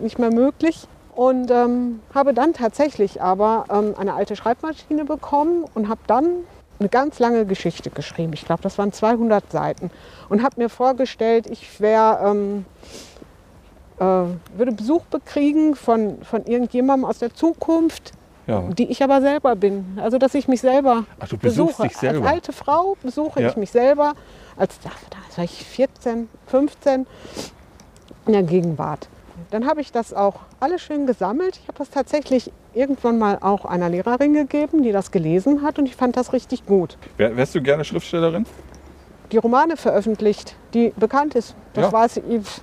nicht mehr möglich. Und ähm, habe dann tatsächlich aber ähm, eine alte Schreibmaschine bekommen und habe dann eine ganz lange Geschichte geschrieben. Ich glaube, das waren 200 Seiten. Und habe mir vorgestellt, ich wäre ähm, äh, würde Besuch bekriegen von, von irgendjemandem aus der Zukunft, Ja. die ich aber selber bin. Also dass ich mich selber Ach, besuche. selber. Als alte Frau besuche Ja. ich mich selber. Als damals war ich 14, 15 in der Gegenwart. Dann habe ich das auch alles schön gesammelt. Ich habe das tatsächlich irgendwann mal auch einer Lehrerin gegeben, die das gelesen hat und ich fand das richtig gut. Wär, wärst du gerne Schriftstellerin? die Romane veröffentlicht, die bekannt ist. Das, Ja. weiß, ich,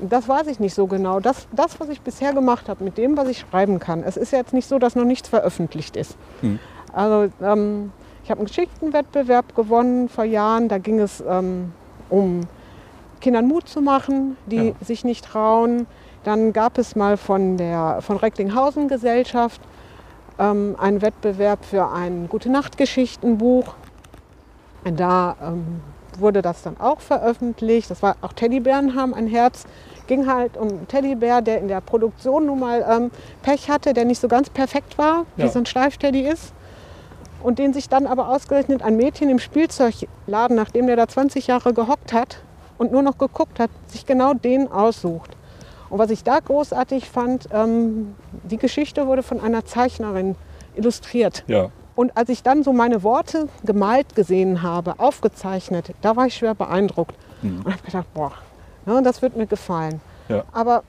das weiß ich nicht so genau. Das, das, was ich bisher gemacht habe, mit dem, was ich schreiben kann. Es ist ja jetzt nicht so, dass noch nichts veröffentlicht ist. Hm. Also ähm, ich habe einen Geschichtenwettbewerb gewonnen vor Jahren. Da ging es ähm, um Kindern Mut zu machen, die Ja. sich nicht trauen. Dann gab es mal von der von Recklinghausen Gesellschaft ähm, einen Wettbewerb für ein Gute-Nacht-Geschichtenbuch. Da ähm, wurde das dann auch veröffentlicht. Das war auch Teddybären haben ein Herz. Ging halt um einen Teddybär, der in der Produktion nun mal ähm, Pech hatte, der nicht so ganz perfekt war, wie Ja. so ein Steifteddy ist. Und den sich dann aber ausgerechnet ein Mädchen im Spielzeugladen, nachdem der da 20 Jahre gehockt hat und nur noch geguckt hat, sich genau den aussucht. Und was ich da großartig fand, ähm, die Geschichte wurde von einer Zeichnerin illustriert. Ja. Und als ich dann so meine Worte gemalt gesehen habe, aufgezeichnet, da war ich schwer beeindruckt. Mhm. Und habe gedacht, boah, ja, das wird mir gefallen. Ja. Aber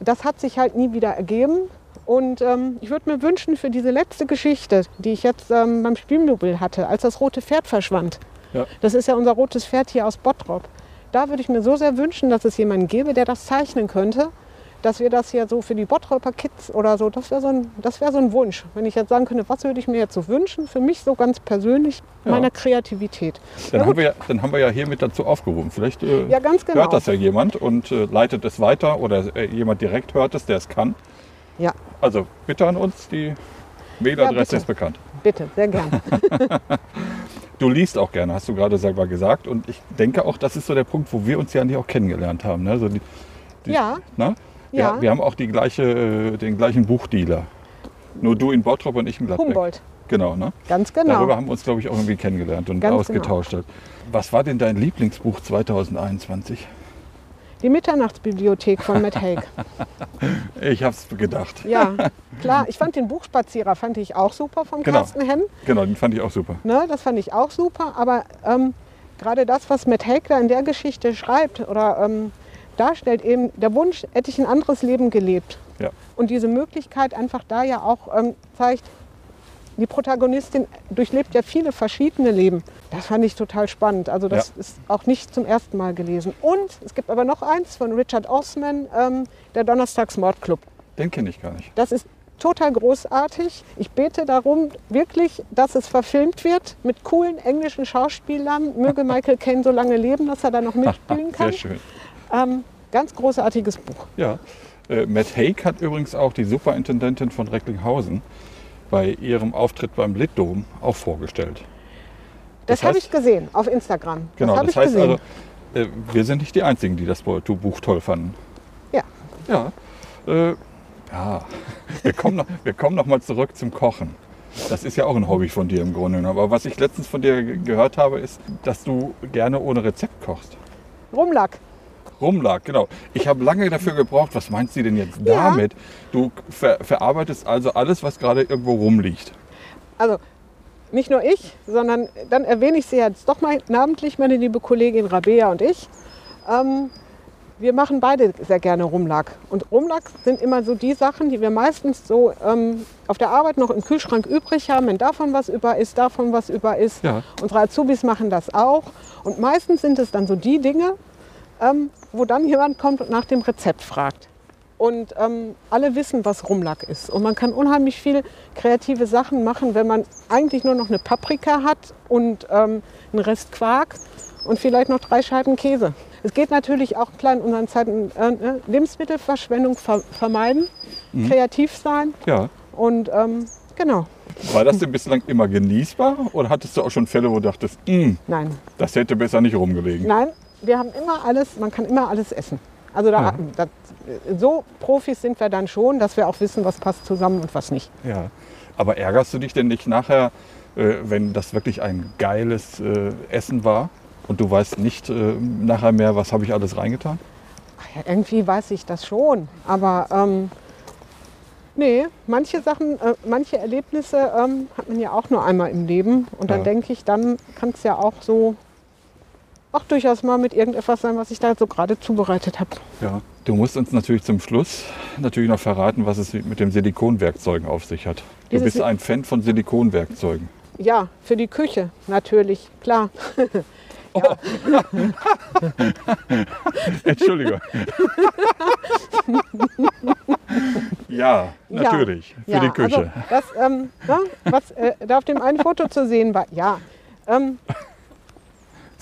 das hat sich halt nie wieder ergeben. Und ähm, ich würde mir wünschen, für diese letzte Geschichte, die ich jetzt ähm, beim Spielmobil hatte, als das rote Pferd verschwand, Ja. das ist ja unser rotes Pferd hier aus Bottrop, da würde ich mir so sehr wünschen, dass es jemanden gäbe, der das zeichnen könnte, dass wir das hier so für die Bottroper Kids oder so, das wäre so, ein- das wär so ein Wunsch. Wenn ich jetzt sagen könnte, was würde ich mir jetzt so wünschen, für mich so ganz persönlich, Ja. meiner Kreativität. Dann, Ja, haben wir ja, dann haben wir ja hiermit dazu aufgerufen. Vielleicht äh, Ja, genau. hört das ja jemand und äh, leitet es weiter oder äh, jemand direkt hört es, der es kann. Ja, Also bitte an uns, die Mailadresse ist bekannt. bitte, sehr gerne. Du liest auch gerne, hast du gerade selber gesagt. Und ich denke auch, das ist so der Punkt, wo wir uns ja nicht auch kennengelernt haben. Ne? So die, die, Ja. Ne? Wir, Ja. wir haben auch die gleiche, äh, den gleichen Buchdealer. Nur du in Bottrop und ich in Gladbeck. Humboldt, Genau, ne? ganz genau. Darüber haben wir uns, glaube ich, auch irgendwie kennengelernt und Ganz ausgetauscht. Was war denn dein Lieblingsbuch 2021? Die Mitternachtsbibliothek von Matt Haig. Ich habe es gedacht. Ja, klar. Ich fand den Buchspazierer fand ich auch super vom Genau. Carsten Henn. Genau, den fand ich auch super. Ne, das fand ich auch super. Aber ähm, gerade das, was Matt Haig da in der Geschichte schreibt oder ähm, darstellt, eben der Wunsch, hätte ich ein anderes Leben gelebt. Ja. Und diese Möglichkeit einfach da ja auch ähm, zeigt, die Protagonistin durchlebt ja viele verschiedene Leben. Das fand ich total spannend. Also das Ja. ist auch nicht zum ersten Mal gelesen. Und es gibt aber noch eins von Richard Osman, ähm, der Donnerstagsmordclub. Den kenne ich gar nicht. Das ist total großartig. Ich bete darum wirklich, dass es verfilmt wird mit coolen englischen Schauspielern. Möge Michael Caine so lange leben, dass er da noch mitspielen kann. Sehr schön. Ähm, ganz großartiges Buch. Ja. Äh, Matt Haig hat übrigens auch die Superintendentin von Recklinghausen bei ihrem Auftritt beim Litdom auch vorgestellt. Das, Das habe ich gesehen auf Instagram. Genau, das das, ich heißt gesehen. also, äh, wir sind nicht die Einzigen, die das Buch toll fanden. Ja. Ja. Äh, ja. Wir kommen, noch, wir kommen noch mal zurück zum Kochen. Das ist ja auch ein Hobby von dir im Grunde. genommen. Aber was ich letztens von dir ge- gehört habe, ist, dass du gerne ohne Rezept kochst. Rumlack. Rumlag, genau. Ich habe lange dafür gebraucht, was meinst du denn jetzt Ja. damit? Du ver verarbeitest also alles, was gerade irgendwo rumliegt. Also nicht nur ich, sondern dann erwähne ich sie jetzt doch mal namentlich, meine liebe Kollegin Rabea und ich. Ähm, wir machen beide sehr gerne Rumlack. Und Rumlack sind immer so die Sachen, die wir meistens so ähm, auf der Arbeit noch im Kühlschrank übrig haben. Wenn davon was über ist, davon was über ist. Ja. Unsere Azubis machen das auch. Und meistens sind es dann so die Dinge, ähm, wo dann jemand kommt und nach dem Rezept fragt. Und ähm, alle wissen, was Rumlack ist. Und man kann unheimlich viel kreative Sachen machen, wenn man eigentlich nur noch eine Paprika hat und ähm, einen Rest Quark und vielleicht noch drei Scheiben Käse. Es geht natürlich auch klar in unseren Zeiten äh, äh, Lebensmittelverschwendung ver vermeiden, kreativ sein Ja. und ähm, genau. War das denn bislang immer genießbar oder hattest du auch schon Fälle, wo du dachtest, "Mm, Nein, das hätte besser nicht rumgelegen? nein, wir haben immer alles, man kann immer alles essen. Also da, Ja. das, so Profis sind wir dann schon, dass wir auch wissen, was passt zusammen und was nicht. Ja. Aber ärgerst du dich denn nicht nachher, äh, wenn das wirklich ein geiles äh, Essen war und du weißt nicht äh, nachher mehr, was habe ich alles reingetan? Ach ja, irgendwie weiß ich das schon. Aber ähm, nee, manche Sachen, äh, manche Erlebnisse ähm, hat man ja auch nur einmal im Leben. Und dann Ja. denke ich, dann kann es ja auch so auch durchaus mal mit irgendetwas sein, was ich da so gerade zubereitet habe. Ja. Du musst uns natürlich zum Schluss natürlich noch verraten, was es mit dem Silikonwerkzeugen auf sich hat. Du Dieses bist ein Fan von Silikonwerkzeugen. Ja, für die Küche natürlich, klar. Entschuldigung. ja, natürlich. Für ja, die Küche. Also das, ähm, ne, was äh, da auf dem einen Foto zu sehen war, ja. Ähm,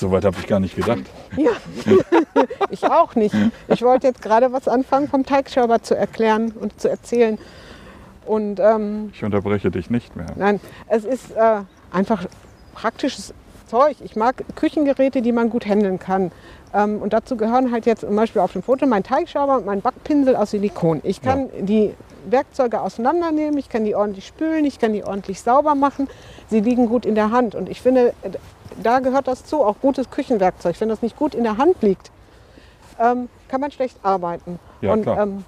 Soweit habe ich gar nicht gedacht. Ja, ich auch nicht. Ich wollte jetzt gerade was anfangen vom Teigschauber zu erklären und zu erzählen. Und ähm, Ich unterbreche dich nicht mehr. nein, es ist äh, einfach praktisches Zeug. Ich mag Küchengeräte, die man gut handeln kann. Ähm, und dazu gehören halt jetzt zum Beispiel auf dem Foto mein Teigschauber und mein Backpinsel aus Silikon. Ich kann die Werkzeuge auseinandernehmen, ich kann die ordentlich spülen, ich kann die ordentlich sauber machen. Sie liegen gut in der Hand. Und ich finde, da gehört das zu, auch gutes Küchenwerkzeug. Wenn das nicht gut in der Hand liegt, ähm, kann man schlecht arbeiten. Ja, und, klar. Ähm,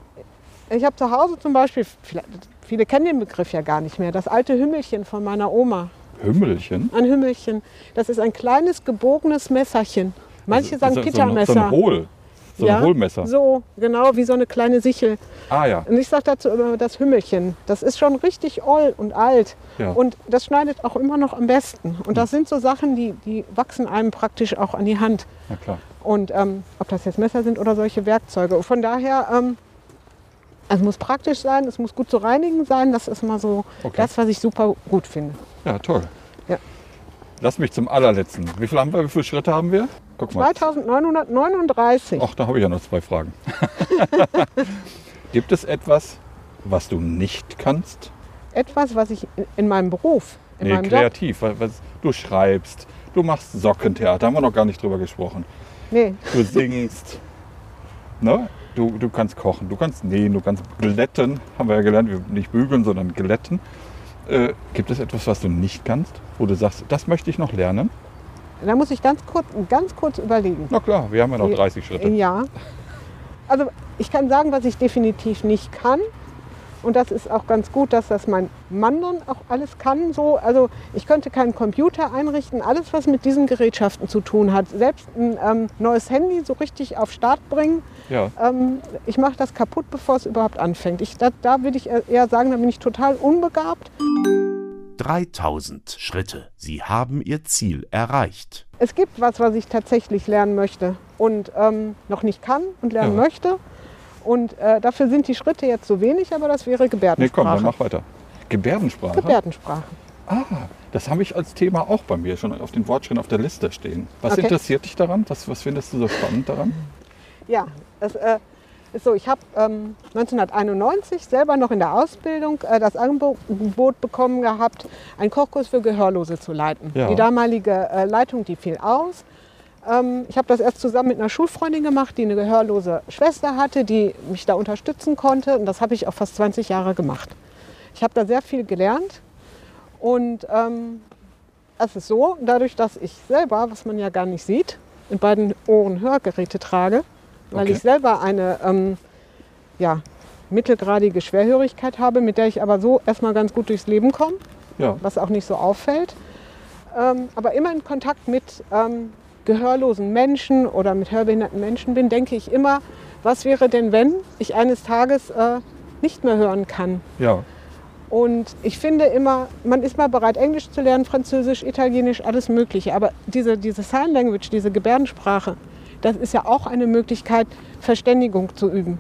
ich habe zu Hause zum Beispiel, viele kennen den Begriff ja gar nicht mehr, das alte Hümmelchen von meiner Oma. Hümmelchen? Ein Hümmelchen. Das ist ein kleines gebogenes Messerchen. Manche sagen Also, so, Pittermesser. So ein Hohl. So ja, ein Hohlmesser. So, genau, wie so eine kleine Sichel. Ah ja. Und ich sage dazu immer das Hümmelchen. Das ist schon richtig oll und alt. Ja. Und das schneidet auch immer noch am besten. Und das sind so Sachen, die, die wachsen einem praktisch auch an die Hand. Na klar. Und ähm, ob das jetzt Messer sind oder solche Werkzeuge. Von daher, ähm, es muss praktisch sein, es muss gut zu reinigen sein. Das ist mal so Okay. das, was ich super gut finde. Ja, toll. Lass mich zum allerletzten. Wie viele haben wir? Wie viele Schritte haben wir? Guck mal. 2939. Ach, da habe ich ja noch zwei Fragen. Gibt es etwas, was du nicht kannst? Etwas, was ich in- in meinem Beruf, in nee, meinem Job, kreativ. Was, was, du schreibst, du machst Sockentheater, haben wir noch gar nicht drüber gesprochen. nee, Du singst, ne? du, du kannst kochen, du kannst nähen, du kannst glätten, haben wir ja gelernt, wir nicht bügeln, sondern glätten. Äh, gibt es etwas, was du nicht kannst, wo du sagst, das möchte ich noch lernen? da muss ich ganz kurz, ganz kurz überlegen. Na klar, wir haben ja noch Ja. 30 Schritte. Ja. Also ich kann sagen, was ich definitiv nicht kann. Und das ist auch ganz gut, dass das mein Mann dann auch alles kann. So. Also ich könnte keinen Computer einrichten, alles was mit diesen Gerätschaften zu tun hat. Selbst ein ähm, neues Handy so richtig auf Start bringen. Ja. Ähm, ich mache das kaputt, bevor es überhaupt anfängt. Ich, da, da würde ich eher sagen, da bin ich total unbegabt. 3000 Schritte. Sie haben Ihr Ziel erreicht. Es gibt was, was ich tatsächlich lernen möchte und ähm, noch nicht kann und lernen Ja. möchte. Und äh, dafür sind die Schritte jetzt so wenig, aber das wäre Nee, komm, Gebärdensprache. dann mach weiter. Gebärdensprache. Gebärdensprache. Ah, das habe ich als Thema auch bei mir schon auf den Wortschritten auf der Liste stehen. Was Okay. interessiert dich daran? Was, was findest du so spannend daran? Ja, das äh, ist so. Ich habe ähm, 1991 selber noch in der Ausbildung äh, das Angebot bekommen gehabt, einen Kochkurs für Gehörlose zu leiten. Ja. Die damalige äh, Leitung, die fiel aus. Ähm, ich habe das erst zusammen mit einer Schulfreundin gemacht, die eine gehörlose Schwester hatte, die mich da unterstützen konnte. Und das habe ich auch fast 20 Jahre gemacht. Ich habe da sehr viel gelernt. Und ähm, es ist so, dadurch, dass ich selber, was man ja gar nicht sieht, in beiden Ohren Hörgeräte trage, weil Okay. ich selber eine ähm, ja, mittelgradige Schwerhörigkeit habe, mit der ich aber so erstmal ganz gut durchs Leben komme, Ja. was auch nicht so auffällt. Ähm, aber immer in Kontakt mit ähm, gehörlosen Menschen oder mit hörbehinderten Menschen bin, denke ich immer, was wäre denn, wenn ich eines Tages äh, nicht mehr hören kann? Ja. Und ich finde immer, man ist mal bereit, Englisch zu lernen, Französisch, Italienisch, alles Mögliche. Aber diese, diese Sign Language, diese Gebärdensprache, das ist ja auch eine Möglichkeit, Verständigung zu üben.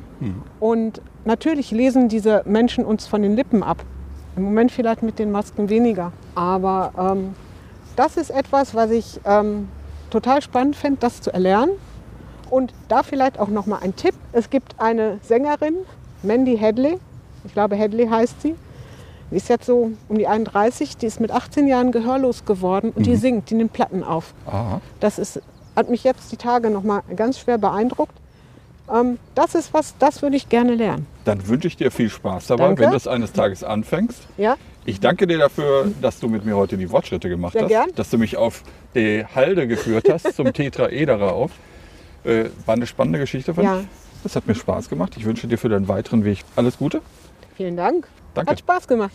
Und natürlich lesen diese Menschen uns von den Lippen ab. Im Moment vielleicht mit den Masken weniger. Aber ähm, das ist etwas, was ich ähm, total spannend fände, das zu erlernen. Und da vielleicht auch noch mal ein Tipp. Es gibt eine Sängerin, Mandy Hadley. Ich glaube, Hadley heißt sie. Die ist jetzt so um die 31, die ist mit 18 Jahren gehörlos geworden und die singt, die nimmt Platten auf. Ah, Das ist, hat mich jetzt die Tage noch mal ganz schwer beeindruckt. Ähm, das ist was, das würde ich gerne lernen. dann wünsche ich dir viel Spaß dabei, Danke. wenn du es eines Tages anfängst. Ja? Ich danke dir dafür, dass du mit mir heute die Fortschritte gemacht Sehr hast, gern. dass du mich auf die Halde geführt hast zum Tetraederer auf. Äh, war eine spannende Geschichte, fand ja. ich. Das hat mir Spaß gemacht. Ich wünsche dir für deinen weiteren Weg alles Gute. Vielen Dank. Danke. Hat Spaß gemacht.